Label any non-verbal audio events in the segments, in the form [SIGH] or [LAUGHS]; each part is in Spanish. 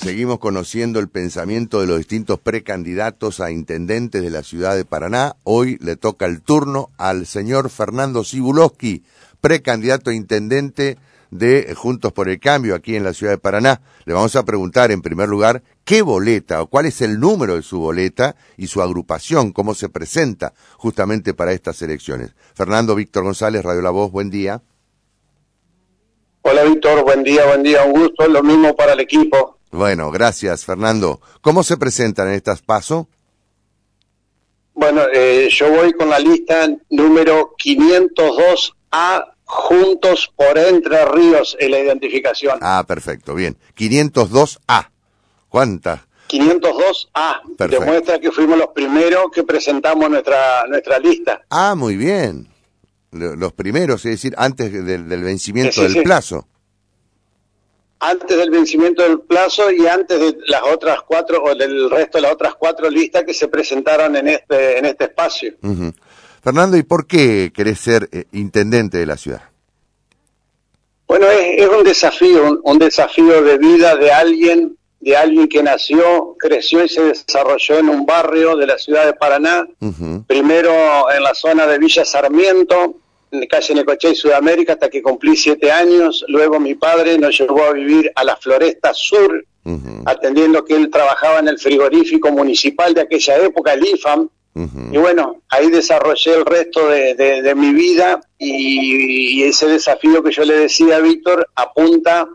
seguimos conociendo el pensamiento de los distintos precandidatos a intendentes de la ciudad de Paraná. Hoy le toca el turno al señor Fernando Sibulowski, precandidato a intendente de Juntos por el Cambio aquí en la ciudad de Paraná. Le vamos a preguntar en primer lugar qué boleta o cuál es el número de su boleta y su agrupación, cómo se presenta justamente para estas elecciones. Fernando Víctor González, Radio La Voz, buen día. Hola Víctor, buen día, buen día, un gusto, lo mismo para el equipo. Bueno, gracias Fernando. ¿Cómo se presentan en estas pasos? Bueno, eh, yo voy con la lista número 502A, Juntos por Entre Ríos en la identificación. Ah, perfecto, bien. 502A. ¿Cuántas? 502A. Perfecto. Demuestra que fuimos los primeros que presentamos nuestra, nuestra lista. Ah, muy bien. Los primeros, es decir, antes del, vencimiento del plazo antes del vencimiento del plazo y antes de las otras cuatro o del resto de las otras cuatro listas que se presentaron en este en este espacio. Fernando, ¿y por qué querés ser eh, intendente de la ciudad? Bueno, es, un desafío, un, desafío de vida de alguien, de alguien que nació, creció y se desarrolló en un barrio de la ciudad de Paraná, primero en la zona de Villa Sarmiento, en calle Necochea y Sudamérica hasta que cumplí siete años. Luego mi padre nos llevó a vivir a la Floresta Sur, atendiendo que él trabajaba en el frigorífico municipal de aquella época, el IFAM. Y bueno, ahí desarrollé el resto de, mi vida y, ese desafío que yo le decía a Víctor apunta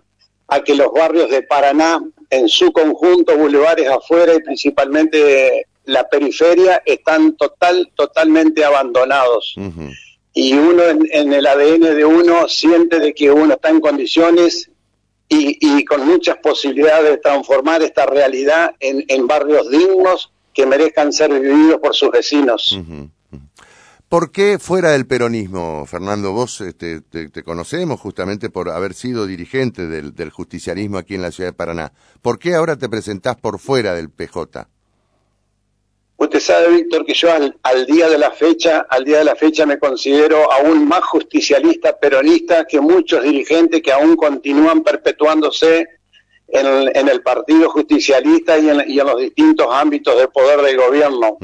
a que los barrios de Paraná, en su conjunto, bulevares afuera y principalmente la periferia, están total, totalmente abandonados y uno en, el ADN de uno siente de que uno está en condiciones y, con muchas posibilidades de transformar esta realidad en, barrios dignos que merezcan ser vividos por sus vecinos. ¿Por qué fuera del peronismo, Fernando? Vos este, te, conocemos justamente por haber sido dirigente del, del justicialismo aquí en la ciudad de Paraná. ¿Por qué ahora te presentás por fuera del PJ? Sabe, Víctor, que yo al, día de la fecha, al día de la fecha me considero aún más justicialista, peronista que muchos dirigentes que aún continúan perpetuándose en, el partido justicialista y en, los distintos ámbitos de poder del gobierno.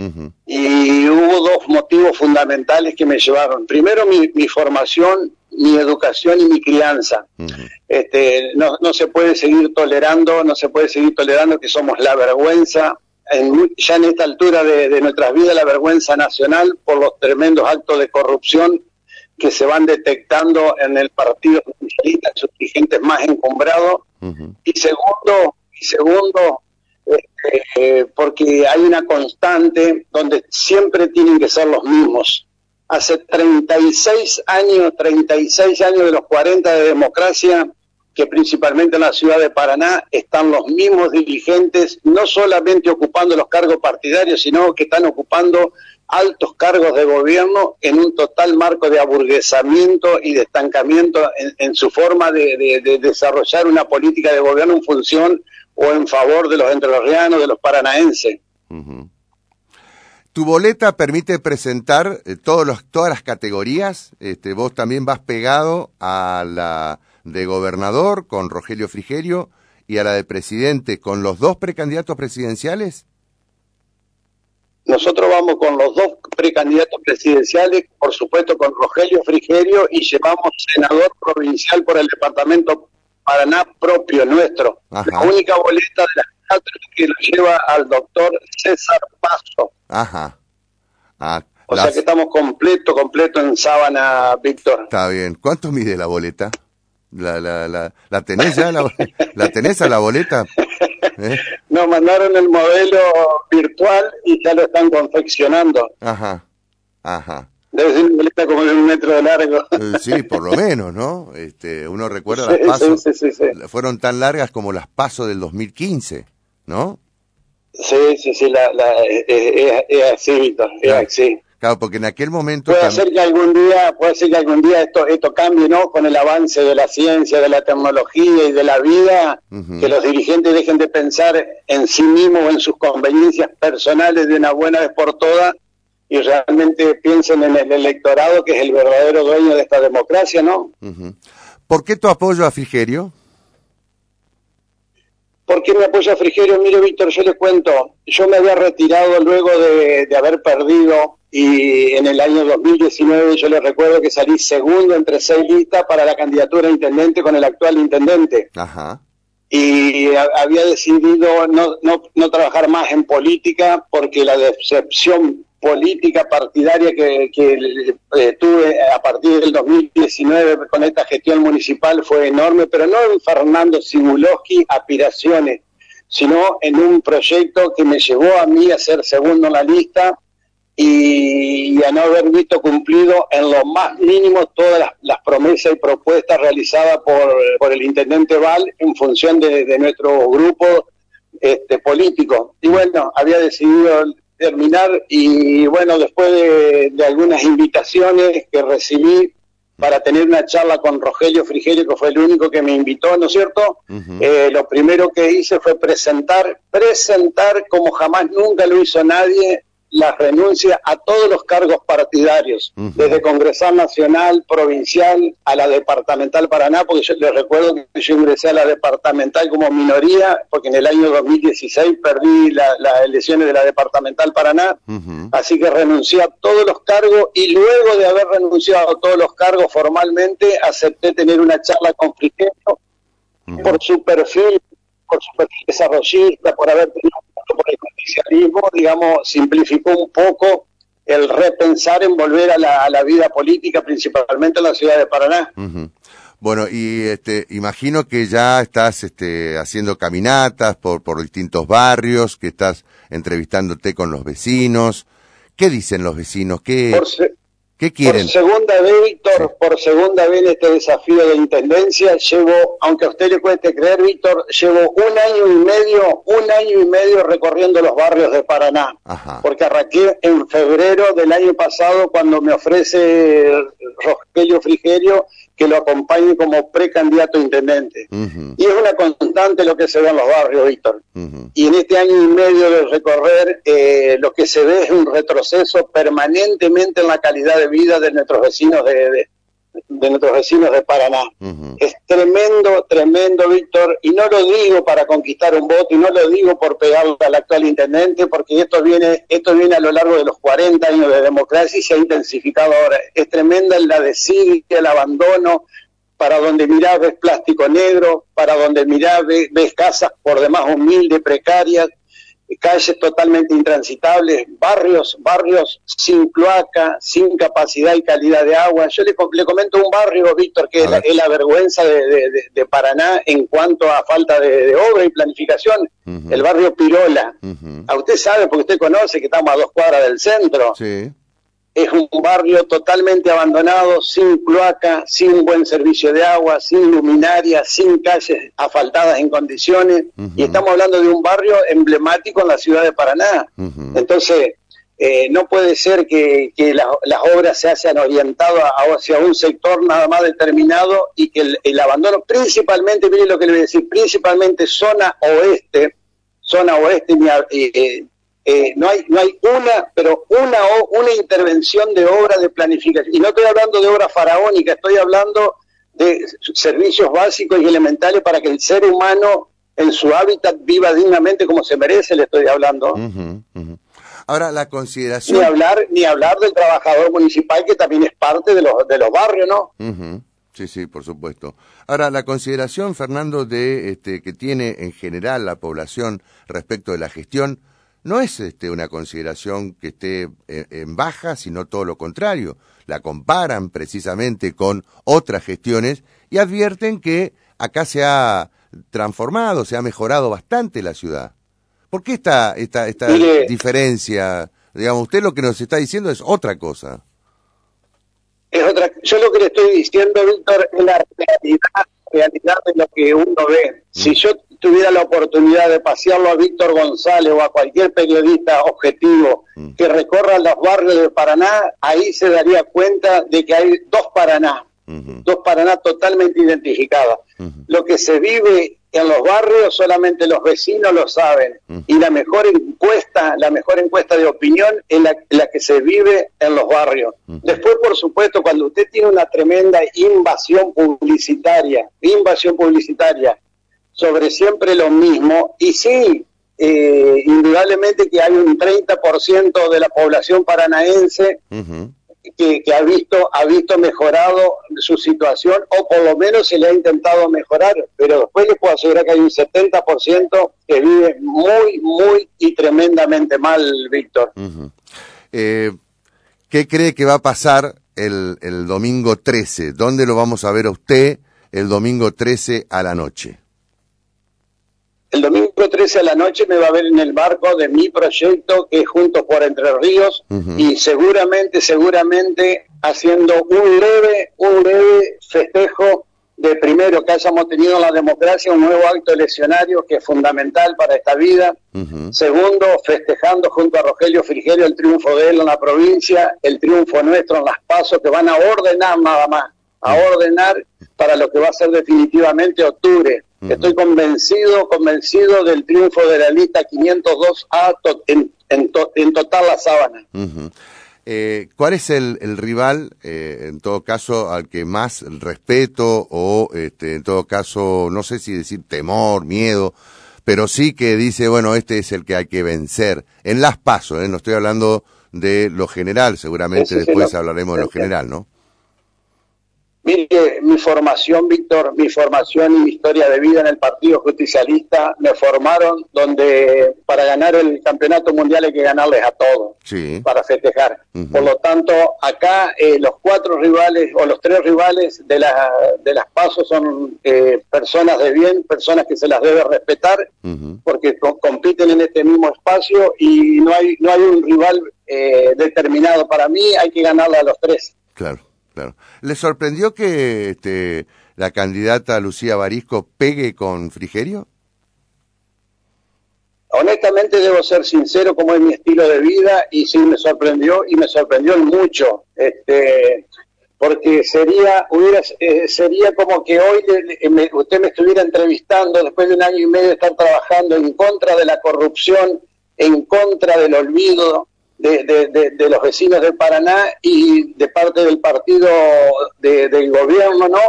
Y hubo dos motivos fundamentales que me llevaron. Primero, mi, formación, mi educación y mi crianza. este, no, no se puede seguir tolerando, no se puede seguir tolerando que somos la vergüenza ya en esta altura de, nuestras vidas la vergüenza nacional por los tremendos actos de corrupción que se van detectando en el Partido Socialista, en sus dirigentes más encumbrados. Y segundo, y segundo este, eh, porque hay una constante donde siempre tienen que ser los mismos. Hace 36 años, 36 años de los 40 de democracia, que principalmente en la ciudad de Paraná están los mismos dirigentes, no solamente ocupando los cargos partidarios, sino que están ocupando altos cargos de gobierno en un total marco de aburguesamiento y de estancamiento en, su forma de, desarrollar una política de gobierno en función o en favor de los entrerrianos, de los paranaenses. ¿Tu boleta permite presentar eh, todos los, todas las categorías? Este, ¿Vos también vas pegado a la de gobernador con Rogelio Frigerio y a la de presidente con los dos precandidatos presidenciales? Nosotros vamos con los dos precandidatos presidenciales, por supuesto con Rogelio Frigerio y llevamos senador provincial por el departamento Paraná propio nuestro. La única boleta de las cuatro que lo lleva al doctor César Paso. Ajá. Ah, o sea que estamos completo, completo en sábana, Víctor. Está bien. ¿Cuánto mide la boleta? La, la, la, ¿La tenés ya? La, ¿La tenés a la boleta? ¿Eh? Nos mandaron el modelo virtual y ya lo están confeccionando. Ajá, ajá. Debe ser una boleta como de un metro de largo. Eh, sí, por lo menos, ¿no? Este, uno recuerda las pasos. Sí, sí, sí, fueron tan largas como las pasos del 2015, ¿no? Sí, sí, sí, la, la, es, así, Víctor, es así. Claro, porque en aquel momento... Puede ser que algún día, puede ser que algún día esto, esto cambie, ¿no? Con el avance de la ciencia, de la tecnología y de la vida, que los dirigentes dejen de pensar en sí mismos o en sus conveniencias personales de una buena vez por todas y realmente piensen en el electorado que es el verdadero dueño de esta democracia, ¿no? ¿Por qué tu apoyo a Frigerio? ¿Por qué me apoya Frigerio? Mire, Víctor, yo le cuento, yo me había retirado luego de, haber perdido y en el año 2019 yo le recuerdo que salí segundo entre seis listas para la candidatura a intendente con el actual intendente. Ajá. Y había decidido no, no, no trabajar más en política porque la decepción política partidaria que, eh, tuve a partir del 2019 con esta gestión municipal fue enorme, pero no en Fernando Simulowski aspiraciones, sino en un proyecto que me llevó a mí a ser segundo en la lista y, a no haber visto cumplido en lo más mínimo todas las, promesas y propuestas realizadas por, el intendente Val en función de, nuestro grupo este, político. Y bueno, había decidido terminar y bueno, después de, algunas invitaciones que recibí para tener una charla con Rogelio Frigerio, que fue el único que me invitó, ¿no es cierto? Eh, lo primero que hice fue presentar, presentar como jamás nunca lo hizo nadie, la renuncia a todos los cargos partidarios, desde Congresal Nacional, Provincial, a la Departamental Paraná, porque yo les recuerdo que yo ingresé a la Departamental como minoría, porque en el año 2016 perdí las elecciones de la Departamental Paraná, así que renuncié a todos los cargos y luego de haber renunciado a todos los cargos formalmente, acepté tener una charla con Frigerio por su perfil, por su perfil desarrollista, por haber tenido por el justicialismo, digamos, simplificó un poco el repensar en volver a la, vida política, principalmente en la ciudad de Paraná. Bueno, y este, imagino que ya estás este, haciendo caminatas por, por distintos barrios, que estás entrevistándote con los vecinos. ¿Qué dicen los vecinos? ¿Qué, ¿Qué quieren? Por segunda vez, Víctor, por segunda vez en este desafío de intendencia, llevo, aunque a usted le cueste creer, Víctor, llevo un año y medio, un año y medio recorriendo los barrios de Paraná. Porque arranqué en febrero del año pasado cuando me ofrece Rogelio Frigerio que lo acompañe como precandidato a intendente. Y es una constante lo que se ve en los barrios, Víctor. Y en este año y medio de recorrer, eh, lo que se ve es un retroceso permanentemente en la calidad de vida de nuestros vecinos de, de nuestros vecinos de Paraná. Es tremendo, tremendo, Víctor, y no lo digo para conquistar un voto, y no lo digo por pegarle al actual intendente, porque esto viene, esto viene a lo largo de los 40 años de democracia y se ha intensificado ahora. Es tremenda la desidia, el abandono, para donde mirás ves plástico negro, para donde mirás ves casas por demás humildes, precarias, calles totalmente intransitables, barrios, barrios sin cloaca, sin capacidad y calidad de agua. Yo le, le comento un barrio, Víctor, que es la, vergüenza de, Paraná en cuanto a falta de, obra y planificación, el barrio Pirola. A usted sabe, porque usted conoce que estamos a dos cuadras del centro. Sí es un barrio totalmente abandonado, sin cloaca, sin buen servicio de agua, sin luminaria, sin calles asfaltadas en condiciones, y estamos hablando de un barrio emblemático en la ciudad de Paraná. Entonces, eh, no puede ser que, las obras se hayan orientado hacia un sector nada más determinado y que el, abandono, principalmente, miren lo que le voy a decir, principalmente zona oeste, zona oeste, eh, eh, no hay no hay una pero una una intervención de obra de planificación. Y no estoy hablando de obra faraónica estoy hablando de servicios básicos y elementales para que el ser humano en su hábitat viva dignamente como se merece le estoy hablando. Ahora la consideración ni hablar ni hablar del trabajador municipal que también es parte de los de los barrios no Sí, sí, por supuesto. Ahora, la consideración, Fernando, de este, que tiene en general la población respecto de la gestión, no es este, una consideración que esté eh, en baja, sino todo lo contrario. La comparan precisamente con otras gestiones y advierten que acá se ha transformado, se ha mejorado bastante la ciudad. ¿Por qué esta, esta, esta diferencia? Digamos, usted lo que nos está diciendo es otra cosa. Es otra, yo lo que le estoy diciendo, Víctor, es la realidad, realidad de lo que uno ve. Si mm. yo tuviera la oportunidad de pasearlo a Víctor González o a cualquier periodista objetivo mm. que recorra los barrios de Paraná, ahí se daría cuenta de que hay dos Paraná, dos Paraná totalmente identificados. Lo que se vive en los barrios solamente los vecinos lo saben y la mejor encuesta, la mejor encuesta de opinión es la, que se vive en los barrios. Después, por supuesto, cuando usted tiene una tremenda invasión publicitaria, invasión publicitaria sobre siempre lo mismo. Y sí, eh, indudablemente que hay un 30% de la población paranaense que, ha visto ha visto mejorado su situación o por lo menos se le ha intentado mejorar, pero después les puedo asegurar que hay un 70% que vive muy, muy y tremendamente mal, Víctor. eh, ¿Qué cree que va a pasar el, el domingo 13? ¿Dónde lo vamos a ver a usted el domingo 13 a la noche? El domingo 13 a la noche me va a ver en el marco de mi proyecto que es Juntos por Entre Ríos y seguramente, seguramente haciendo un leve, un leve festejo de primero que hayamos tenido en la democracia un nuevo acto eleccionario que es fundamental para esta vida. Segundo, festejando junto a Rogelio Frigerio el triunfo de él en la provincia, el triunfo nuestro en las pasos que van a ordenar nada más, a ordenar para lo que va a ser definitivamente octubre Estoy convencido, convencido del triunfo de la lista 502A en, en, total la sábana. Eh, ¿Cuál es el, rival, eh, en todo caso, al que más respeto o, este, en todo caso, no sé si decir temor, miedo, pero sí que dice, bueno, este es el que hay que vencer? En las pasos, ¿eh? no estoy hablando de lo general, seguramente después hablaremos de lo general, ¿no? Mire, mi formación, Víctor, mi formación y mi historia de vida en el Partido Justicialista me formaron donde para ganar el campeonato mundial hay que ganarles a todos para festejar. Por lo tanto, acá eh, los cuatro rivales o los tres rivales de, la, de las pasos son eh, personas de bien, personas que se las debe respetar porque compiten en este mismo espacio y no hay, no hay un rival eh, determinado para mí, hay que ganarle a los tres. Claro. ¿Le sorprendió que este, la candidata Lucía Barisco pegue con Frigerio? Honestamente debo ser sincero como es mi estilo de vida y sí me sorprendió y me sorprendió mucho, este, porque sería hubiera eh, sería como que hoy usted me estuviera entrevistando después de un año y medio de estar trabajando en contra de la corrupción, en contra del olvido, de, de, los vecinos del Paraná y de parte del partido del gobierno, ¿no?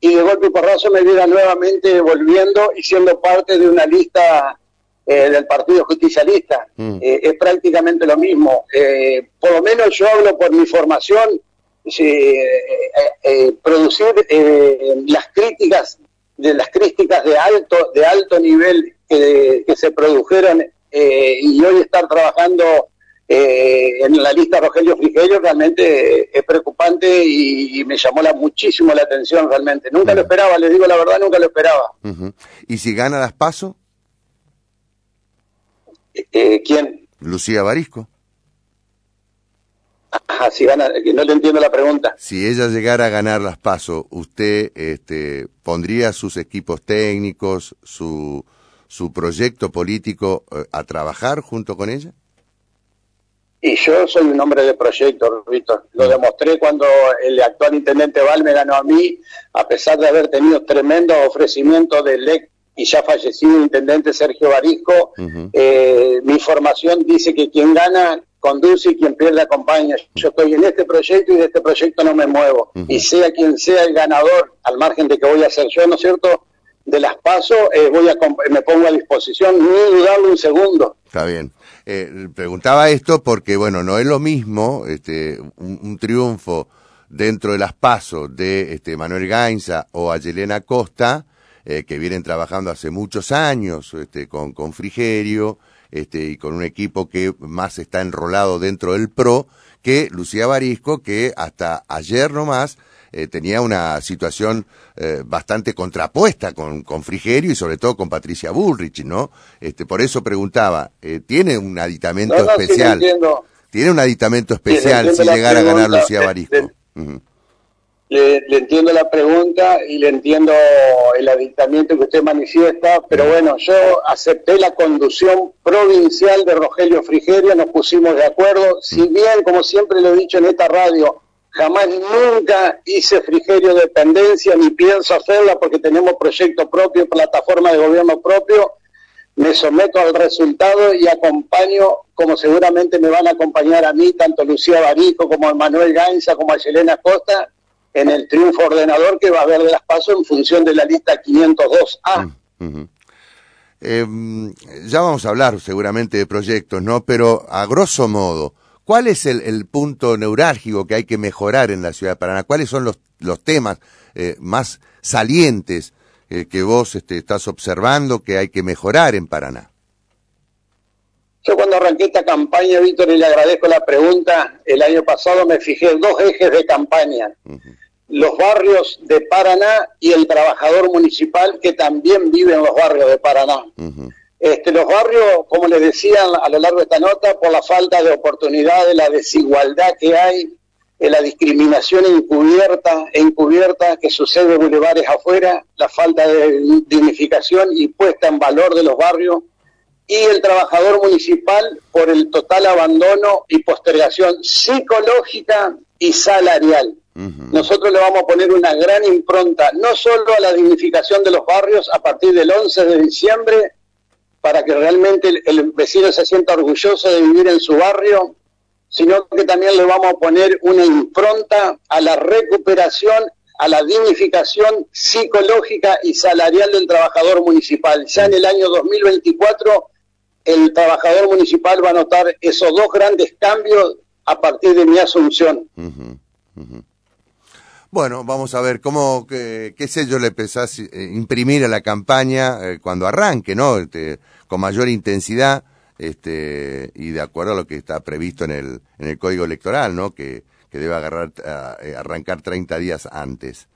Y de golpe y porrazo me viera nuevamente volviendo y siendo parte de una lista eh, del Partido Justicialista. Mm. Eh, es prácticamente lo mismo. Eh, por lo menos yo hablo por mi formación, producir las críticas de las críticas de alto de alto nivel que se produjeron y hoy estar trabajando eh, en la lista Rogelio Frigerio realmente es preocupante y, me llamó la, muchísimo la atención realmente. Nunca lo esperaba, les digo la verdad, nunca lo esperaba. ¿Y si gana las PASO? Eh, eh, ¿Quién? Lucía Barisco. Si gana, no le entiendo la pregunta. Si ella llegara a ganar las PASO, ¿usted este, pondría sus equipos técnicos, su, su proyecto político a trabajar junto con ella? Y yo soy un hombre de proyecto, Víctor. Lo demostré cuando el actual intendente Val me ganó a mí, a pesar de haber tenido tremendo ofrecimiento del ex y ya fallecido intendente Sergio Barisco. Eh, mi formación dice que quien gana conduce y quien pierde acompaña. Yo estoy en este proyecto y de este proyecto no me muevo. Y sea quien sea el ganador, al margen de que voy a ser yo, ¿no es cierto? De las pasos, eh, voy a me pongo a disposición, ni dudarlo un segundo. Está bien. Eh, preguntaba esto porque, bueno, no es lo mismo este, un, triunfo dentro de las pasos de este, Manuel Gainza o a Yelena Costa, eh, que vienen trabajando hace muchos años este, con, con Frigerio este, y con un equipo que más está enrolado dentro del PRO, que Lucía Barisco, que hasta ayer nomás eh, tenía una situación eh, bastante contrapuesta con, con, Frigerio y sobre todo con Patricia Bullrich, ¿no? Este, por eso preguntaba, eh, ¿tiene un aditamento especial? ¿Tiene un aditamento especial si llegara a ganar Lucía Barisco? Le, entiendo la pregunta y le entiendo el aditamiento que usted manifiesta, pero bueno, yo acepté la conducción provincial de Rogelio Frigerio, nos pusimos de acuerdo, si bien, como siempre lo he dicho en esta radio, Jamás nunca hice frigerio dependencia ni pienso hacerla porque tenemos proyecto propio, plataforma de gobierno propio. Me someto al resultado y acompaño, como seguramente me van a acompañar a mí, tanto Lucía Barico como Manuel Gainza, como a Yelena Costa, en el triunfo ordenador que va a haber de las pasos en función de la lista 502A. Em, ya vamos a hablar seguramente de proyectos, ¿no? Pero a grosso modo, ¿cuál es el, punto neurálgico que hay que mejorar en la ciudad de Paraná? ¿Cuáles son los, los temas eh, más salientes eh, que vos este, estás observando que hay que mejorar en Paraná? Yo cuando arranqué esta campaña, Víctor, y le agradezco la pregunta, el año pasado me fijé dos ejes de campaña. Los barrios de Paraná y el trabajador municipal que también vive en los barrios de Paraná. Este, los barrios, como les decía a lo largo de esta nota, por la falta de oportunidades, la desigualdad que hay, la discriminación encubierta, encubierta que sucede en bulevares afuera, la falta de dignificación y puesta en valor de los barrios, y el trabajador municipal por el total abandono y postergación psicológica y salarial. Nosotros le vamos a poner una gran impronta, no solo a la dignificación de los barrios a partir del 11 de diciembre, para que realmente el, vecino se sienta orgulloso de vivir en su barrio, sino que también le vamos a poner una impronta a la recuperación, a la dignificación psicológica y salarial del trabajador municipal. Ya en el año 2024 el trabajador municipal va a notar esos dos grandes cambios a partir de mi asunción. Bueno, vamos a ver cómo, qué, qué sello le pensás eh, imprimir a la campaña eh, cuando arranque, ¿no? Este, con mayor intensidad este, y de acuerdo a lo que está previsto en el, en el Código Electoral, ¿no? Que, que debe agarrar, eh, arrancar 30 días antes.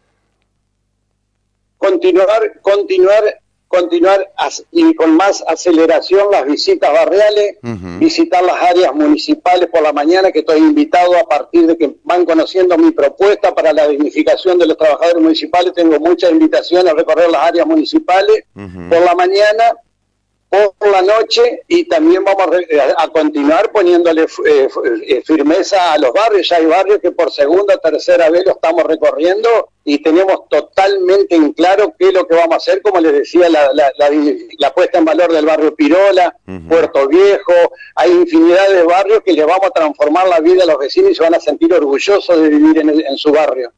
Continuar, continuar continuar y con más aceleración las visitas barriales, visitar las áreas municipales por la mañana, que estoy invitado a partir de que van conociendo mi propuesta para la dignificación de los trabajadores municipales. Tengo muchas invitaciones a recorrer las áreas municipales por la mañana por la noche y también vamos a, continuar poniéndole eh, eh, firmeza a los barrios. Ya hay barrios que por segunda o tercera vez lo estamos recorriendo y tenemos totalmente en claro qué es lo que vamos a hacer, como les decía, la, la, puesta en valor del barrio Pirola, Puerto Viejo. Hay infinidad de barrios que le vamos a transformar la vida a los vecinos y se van a sentir orgullosos de vivir en, en su barrio.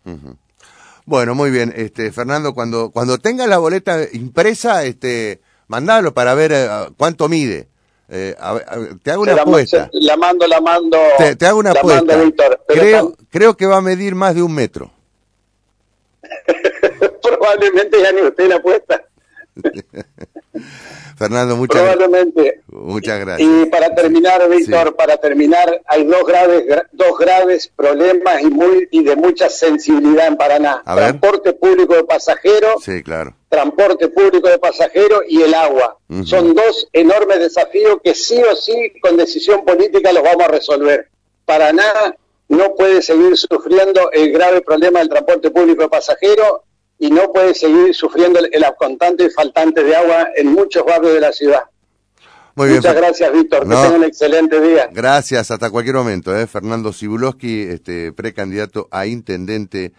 Bueno, muy bien, este Fernando, cuando cuando tenga la boleta impresa, este mandalo para ver eh, cuánto mide. Eh, te hago una apuesta. La mando, la mando. Te, hago una apuesta. creo, creo que va a medir más de un metro. [LAUGHS] Probablemente ya ni usted la apuesta. [LAUGHS] Fernando, muchas, Probablemente. muchas gracias. Y para terminar, Víctor, para terminar, hay dos graves, dos graves problemas y, muy, y de mucha sensibilidad en Paraná. transporte público de pasajeros. Sí, claro. Transporte público de pasajeros y el agua. Son dos enormes desafíos que sí o sí, con decisión política, los vamos a resolver. Paraná no puede seguir sufriendo el grave problema del transporte público de pasajeros y no puede seguir sufriendo el, constante faltante de agua en muchos barrios de la ciudad. Muchas gracias, Víctor. Que tenga un excelente día. Gracias, hasta cualquier momento. ¿eh? Fernando Cibulowski, este, precandidato a intendente